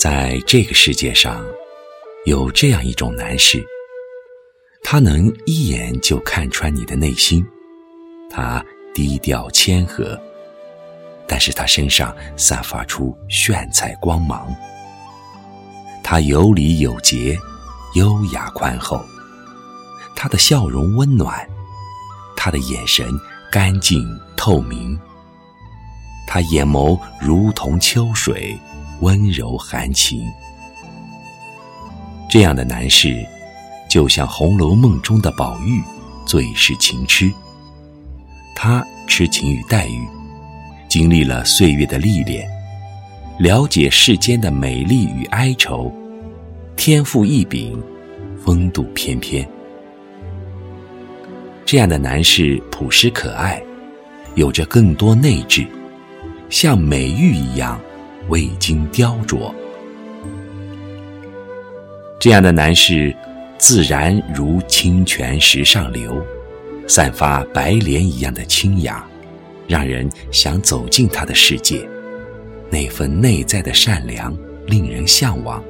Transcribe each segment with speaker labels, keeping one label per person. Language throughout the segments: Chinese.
Speaker 1: 在这个世界上，有这样一种男士，他能一眼就看穿你的内心。他低调谦和，但是他身上散发出炫彩光芒。他有礼有节，优雅宽厚。他的笑容温暖，他的眼神干净透明。他眼眸如同秋水。温柔含情，这样的男士，就像《红楼梦》中的宝玉，最是情痴。他痴情于黛玉，经历了岁月的历练，了解世间的美丽与哀愁，天赋异禀，风度翩翩。这样的男士朴实可爱，有着更多内质，像美玉一样。未经雕琢，这样的男士，自然如清泉石上流，散发白莲一样的清雅，让人想走进他的世界。那份内在的善良，令人向往，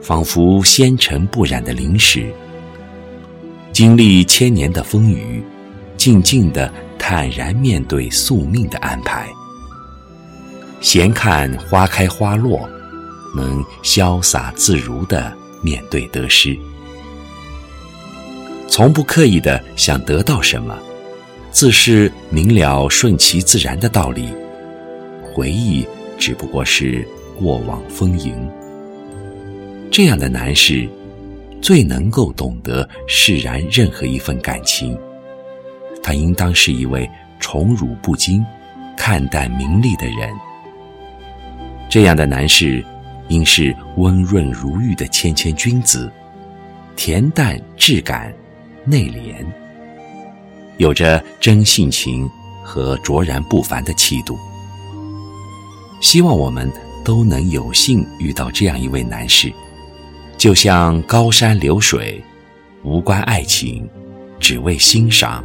Speaker 1: 仿佛纤尘不染的灵石。经历千年的风雨，静静的坦然面对宿命的安排。闲看花开花落，能潇洒自如地面对得失，从不刻意的想得到什么，自是明了顺其自然的道理。回忆只不过是过往丰盈。这样的男士，最能够懂得释然任何一份感情。他应当是一位宠辱不惊、看淡名利的人。这样的男士，应是温润如玉的谦谦君子，恬淡质感，内敛，有着真性情和卓然不凡的气度。希望我们都能有幸遇到这样一位男士，就像高山流水，无关爱情，只为欣赏。